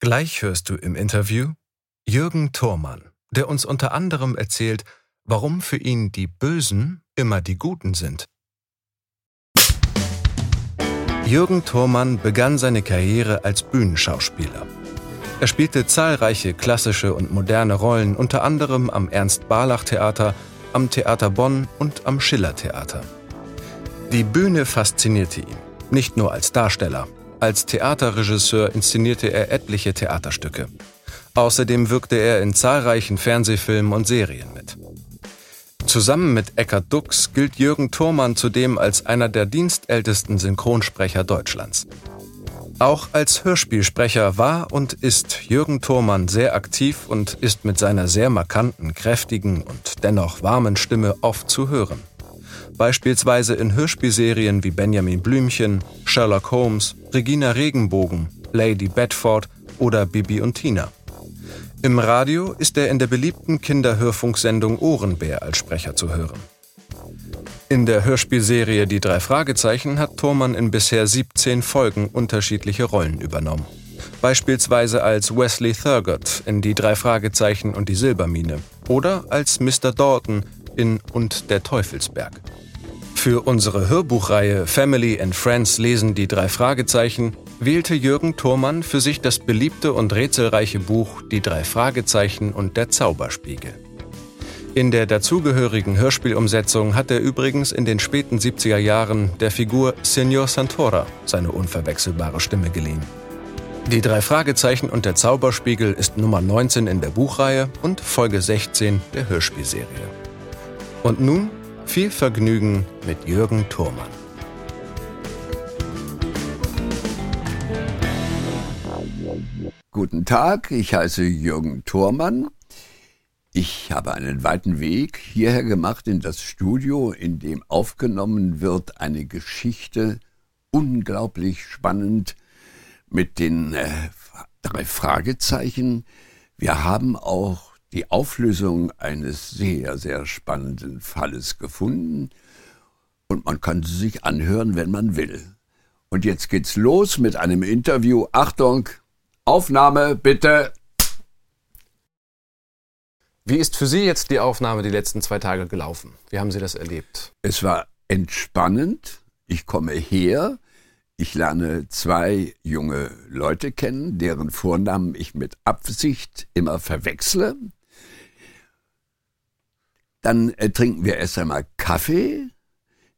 Gleich hörst du im Interview Jürgen Thormann, der uns unter anderem erzählt, warum für ihn die Bösen immer die Guten sind. Jürgen Thormann begann seine Karriere als Bühnenschauspieler. Er spielte zahlreiche klassische und moderne Rollen, unter anderem am Ernst-Barlach-Theater, am Theater Bonn und am Schiller-Theater. Die Bühne faszinierte ihn, nicht nur als Darsteller, als Theaterregisseur inszenierte er etliche Theaterstücke. Außerdem wirkte er in zahlreichen Fernsehfilmen und Serien mit. Zusammen mit Eckhard Dux gilt Jürgen Thurmann zudem als einer der dienstältesten Synchronsprecher Deutschlands. Auch als Hörspielsprecher war und ist Jürgen Thurmann sehr aktiv und ist mit seiner sehr markanten, kräftigen und dennoch warmen Stimme oft zu hören beispielsweise in Hörspielserien wie Benjamin Blümchen, Sherlock Holmes, Regina Regenbogen, Lady Bedford oder Bibi und Tina. Im Radio ist er in der beliebten Kinderhörfunksendung Ohrenbär als Sprecher zu hören. In der Hörspielserie Die drei Fragezeichen hat Thormann in bisher 17 Folgen unterschiedliche Rollen übernommen. Beispielsweise als Wesley Thurgood in Die drei Fragezeichen und die Silbermine oder als Mr. Dalton in Und der Teufelsberg. Für unsere Hörbuchreihe Family and Friends lesen die drei Fragezeichen wählte Jürgen Thormann für sich das beliebte und rätselreiche Buch Die drei Fragezeichen und der Zauberspiegel. In der dazugehörigen Hörspielumsetzung hat er übrigens in den späten 70er Jahren der Figur Signor Santora seine unverwechselbare Stimme geliehen. Die drei Fragezeichen und der Zauberspiegel ist Nummer 19 in der Buchreihe und Folge 16 der Hörspielserie. Und nun viel Vergnügen mit Jürgen Thurmann. Guten Tag, ich heiße Jürgen Thurmann. Ich habe einen weiten Weg hierher gemacht in das Studio, in dem aufgenommen wird eine Geschichte, unglaublich spannend, mit den äh, drei Fragezeichen. Wir haben auch die Auflösung eines sehr, sehr spannenden Falles gefunden und man kann sie sich anhören, wenn man will. Und jetzt geht's los mit einem Interview. Achtung, Aufnahme bitte. Wie ist für Sie jetzt die Aufnahme die letzten zwei Tage gelaufen? Wie haben Sie das erlebt? Es war entspannend. Ich komme her, ich lerne zwei junge Leute kennen, deren Vornamen ich mit Absicht immer verwechsle. Dann äh, trinken wir erst einmal Kaffee,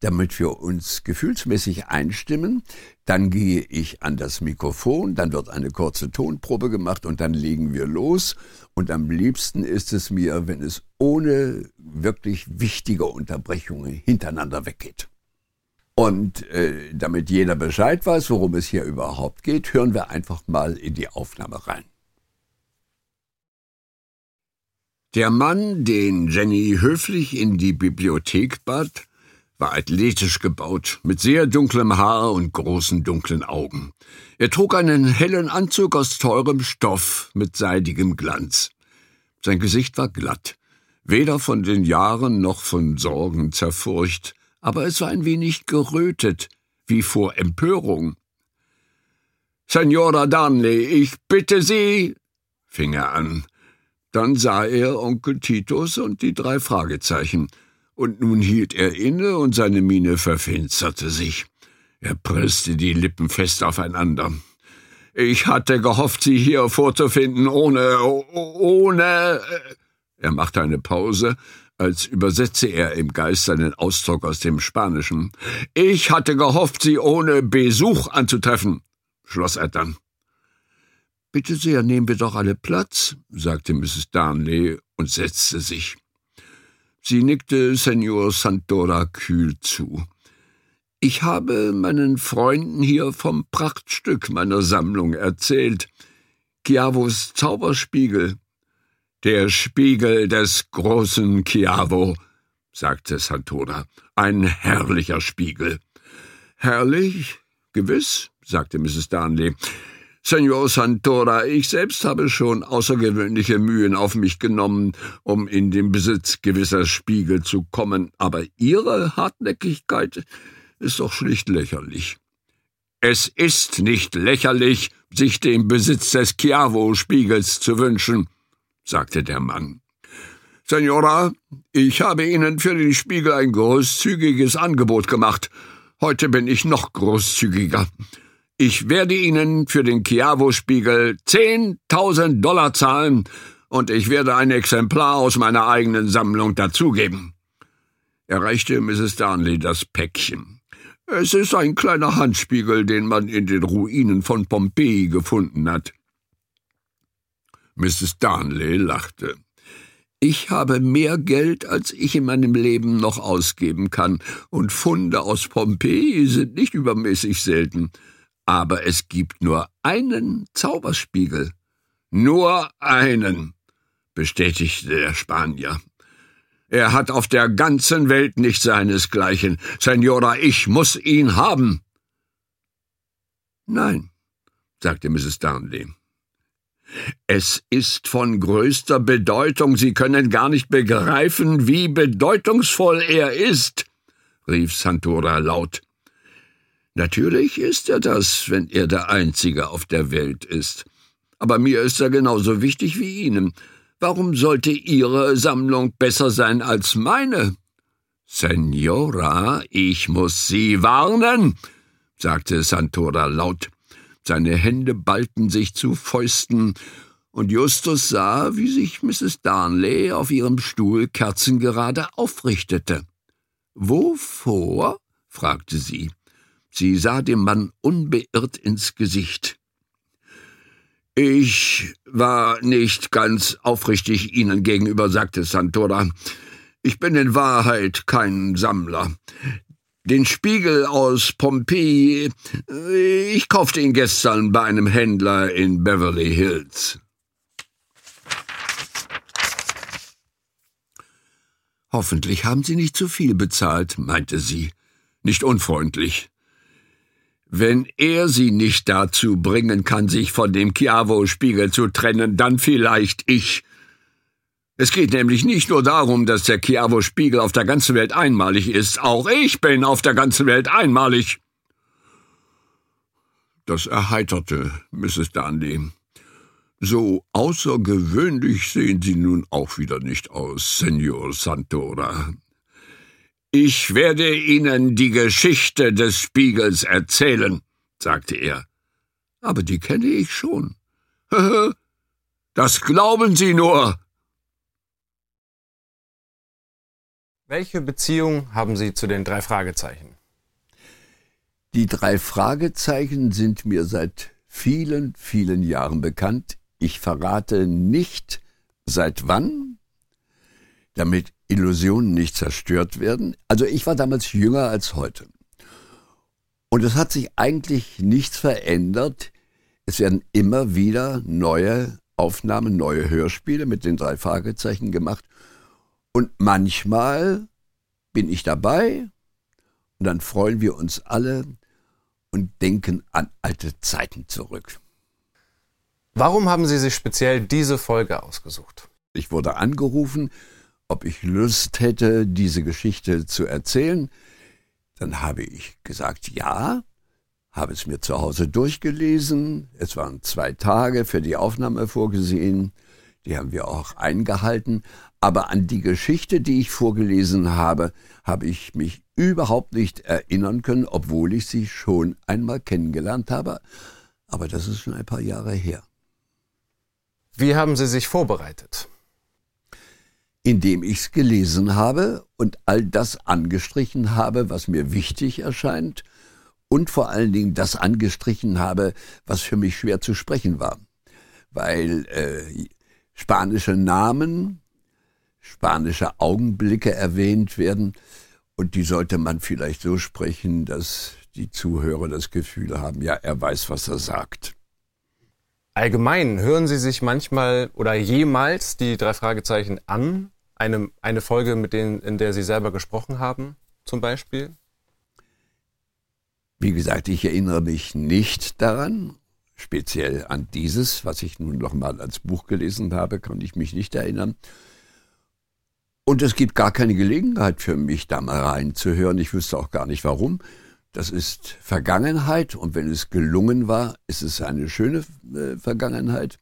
damit wir uns gefühlsmäßig einstimmen. Dann gehe ich an das Mikrofon, dann wird eine kurze Tonprobe gemacht und dann legen wir los. Und am liebsten ist es mir, wenn es ohne wirklich wichtige Unterbrechungen hintereinander weggeht. Und äh, damit jeder Bescheid weiß, worum es hier überhaupt geht, hören wir einfach mal in die Aufnahme rein. Der Mann, den Jenny höflich in die Bibliothek bat, war athletisch gebaut, mit sehr dunklem Haar und großen dunklen Augen. Er trug einen hellen Anzug aus teurem Stoff mit seidigem Glanz. Sein Gesicht war glatt, weder von den Jahren noch von Sorgen zerfurcht, aber es war ein wenig gerötet, wie vor Empörung. Senora Darnley, ich bitte Sie, fing er an. Dann sah er Onkel Titus und die drei Fragezeichen – und nun hielt er inne und seine Miene verfinsterte sich. Er presste die Lippen fest aufeinander. Ich hatte gehofft, Sie hier vorzufinden, ohne, ohne. Äh, er machte eine Pause, als übersetze er im Geist seinen Ausdruck aus dem Spanischen. Ich hatte gehofft, Sie ohne Besuch anzutreffen, schloss er dann. Bitte sehr, nehmen wir doch alle Platz, sagte Mrs. Darnley und setzte sich. Sie nickte Senor Santora kühl zu. Ich habe meinen Freunden hier vom Prachtstück meiner Sammlung erzählt. Chiavos Zauberspiegel. Der Spiegel des großen Chiavo, sagte Santora. Ein herrlicher Spiegel. Herrlich? Gewiss, sagte Mrs. Darnley. Senor Santora, ich selbst habe schon außergewöhnliche Mühen auf mich genommen, um in den Besitz gewisser Spiegel zu kommen, aber Ihre Hartnäckigkeit ist doch schlicht lächerlich. Es ist nicht lächerlich, sich den Besitz des Chiavo-Spiegels zu wünschen, sagte der Mann. Senora, ich habe Ihnen für den Spiegel ein großzügiges Angebot gemacht. Heute bin ich noch großzügiger. Ich werde Ihnen für den Chiavo-Spiegel 10.000 Dollar zahlen und ich werde ein Exemplar aus meiner eigenen Sammlung dazugeben. Er reichte Mrs. Darnley das Päckchen. Es ist ein kleiner Handspiegel, den man in den Ruinen von Pompeji gefunden hat. Mrs. Darnley lachte. Ich habe mehr Geld, als ich in meinem Leben noch ausgeben kann, und Funde aus Pompeji sind nicht übermäßig selten. Aber es gibt nur einen Zauberspiegel. Nur einen, bestätigte der Spanier. Er hat auf der ganzen Welt nicht seinesgleichen. Senora, ich muss ihn haben. Nein, sagte Mrs. Darnley. Es ist von größter Bedeutung, Sie können gar nicht begreifen, wie bedeutungsvoll er ist, rief Santora laut. Natürlich ist er das, wenn er der Einzige auf der Welt ist. Aber mir ist er genauso wichtig wie Ihnen. Warum sollte Ihre Sammlung besser sein als meine? Senora, ich muss Sie warnen, sagte Santora laut. Seine Hände ballten sich zu Fäusten, und Justus sah, wie sich Mrs. Darnley auf ihrem Stuhl kerzengerade aufrichtete. Wovor? fragte sie. Sie sah dem Mann unbeirrt ins Gesicht. Ich war nicht ganz aufrichtig Ihnen gegenüber, sagte Santora. Ich bin in Wahrheit kein Sammler. Den Spiegel aus Pompeji, ich kaufte ihn gestern bei einem Händler in Beverly Hills. Hoffentlich haben Sie nicht zu viel bezahlt, meinte sie, nicht unfreundlich. Wenn er sie nicht dazu bringen kann, sich von dem Chiavo-Spiegel zu trennen, dann vielleicht ich. Es geht nämlich nicht nur darum, dass der Chiavo-Spiegel auf der ganzen Welt einmalig ist. Auch ich bin auf der ganzen Welt einmalig. Das erheiterte Mrs. Darnley. So außergewöhnlich sehen Sie nun auch wieder nicht aus, Senor Santora. Ich werde Ihnen die Geschichte des Spiegels erzählen, sagte er. Aber die kenne ich schon. Das glauben Sie nur. Welche Beziehung haben Sie zu den drei Fragezeichen? Die drei Fragezeichen sind mir seit vielen, vielen Jahren bekannt. Ich verrate nicht, seit wann, damit Illusionen nicht zerstört werden. Also ich war damals jünger als heute. Und es hat sich eigentlich nichts verändert. Es werden immer wieder neue Aufnahmen, neue Hörspiele mit den drei Fragezeichen gemacht. Und manchmal bin ich dabei und dann freuen wir uns alle und denken an alte Zeiten zurück. Warum haben Sie sich speziell diese Folge ausgesucht? Ich wurde angerufen, ob ich Lust hätte, diese Geschichte zu erzählen. Dann habe ich gesagt, ja, habe es mir zu Hause durchgelesen. Es waren zwei Tage für die Aufnahme vorgesehen. Die haben wir auch eingehalten. Aber an die Geschichte, die ich vorgelesen habe, habe ich mich überhaupt nicht erinnern können, obwohl ich sie schon einmal kennengelernt habe. Aber das ist schon ein paar Jahre her. Wie haben Sie sich vorbereitet? Indem ich es gelesen habe und all das angestrichen habe, was mir wichtig erscheint und vor allen Dingen das angestrichen habe, was für mich schwer zu sprechen war. Weil äh, spanische Namen, spanische Augenblicke erwähnt werden und die sollte man vielleicht so sprechen, dass die Zuhörer das Gefühl haben, ja, er weiß, was er sagt. Allgemein hören Sie sich manchmal oder jemals die drei Fragezeichen an? Eine, eine Folge, mit denen, in der Sie selber gesprochen haben, zum Beispiel? Wie gesagt, ich erinnere mich nicht daran. Speziell an dieses, was ich nun noch mal als Buch gelesen habe, kann ich mich nicht erinnern. Und es gibt gar keine Gelegenheit für mich, da mal reinzuhören. Ich wüsste auch gar nicht warum. Das ist Vergangenheit und wenn es gelungen war, ist es eine schöne äh, Vergangenheit.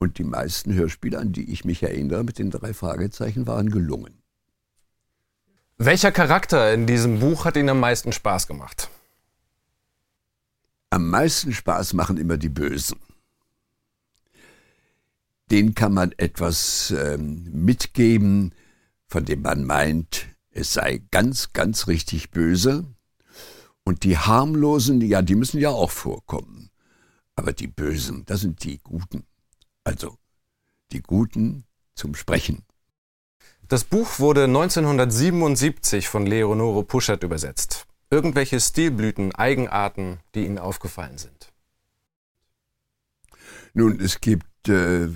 Und die meisten Hörspiele, an die ich mich erinnere, mit den drei Fragezeichen, waren gelungen. Welcher Charakter in diesem Buch hat Ihnen am meisten Spaß gemacht? Am meisten Spaß machen immer die Bösen. Den kann man etwas ähm, mitgeben, von dem man meint, es sei ganz, ganz richtig böse. Und die harmlosen, ja, die müssen ja auch vorkommen. Aber die Bösen, das sind die Guten. Also die Guten zum Sprechen. Das Buch wurde 1977 von Leonore Puschert übersetzt. Irgendwelche Stilblüten, Eigenarten, die Ihnen aufgefallen sind? Nun, es gibt äh,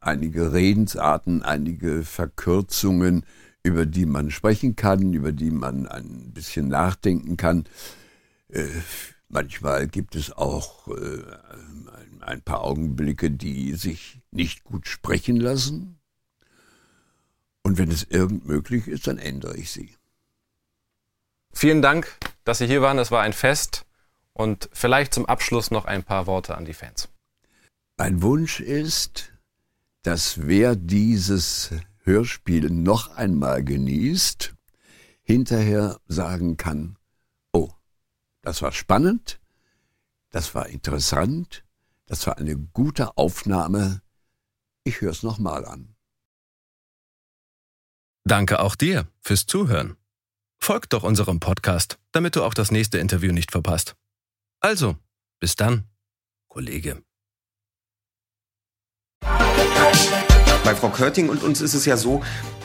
einige Redensarten, einige Verkürzungen, über die man sprechen kann, über die man ein bisschen nachdenken kann. Äh, manchmal gibt es auch äh, ein paar Augenblicke, die sich nicht gut sprechen lassen. Und wenn es irgend möglich ist, dann ändere ich sie. Vielen Dank, dass Sie hier waren. Es war ein Fest. Und vielleicht zum Abschluss noch ein paar Worte an die Fans. Mein Wunsch ist, dass wer dieses Hörspiel noch einmal genießt, hinterher sagen kann, das war spannend, das war interessant, das war eine gute Aufnahme. Ich höre es nochmal an. Danke auch dir fürs Zuhören. Folgt doch unserem Podcast, damit du auch das nächste Interview nicht verpasst. Also, bis dann, Kollege. Bei Frau Körting und uns ist es ja so,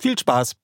Viel Spaß!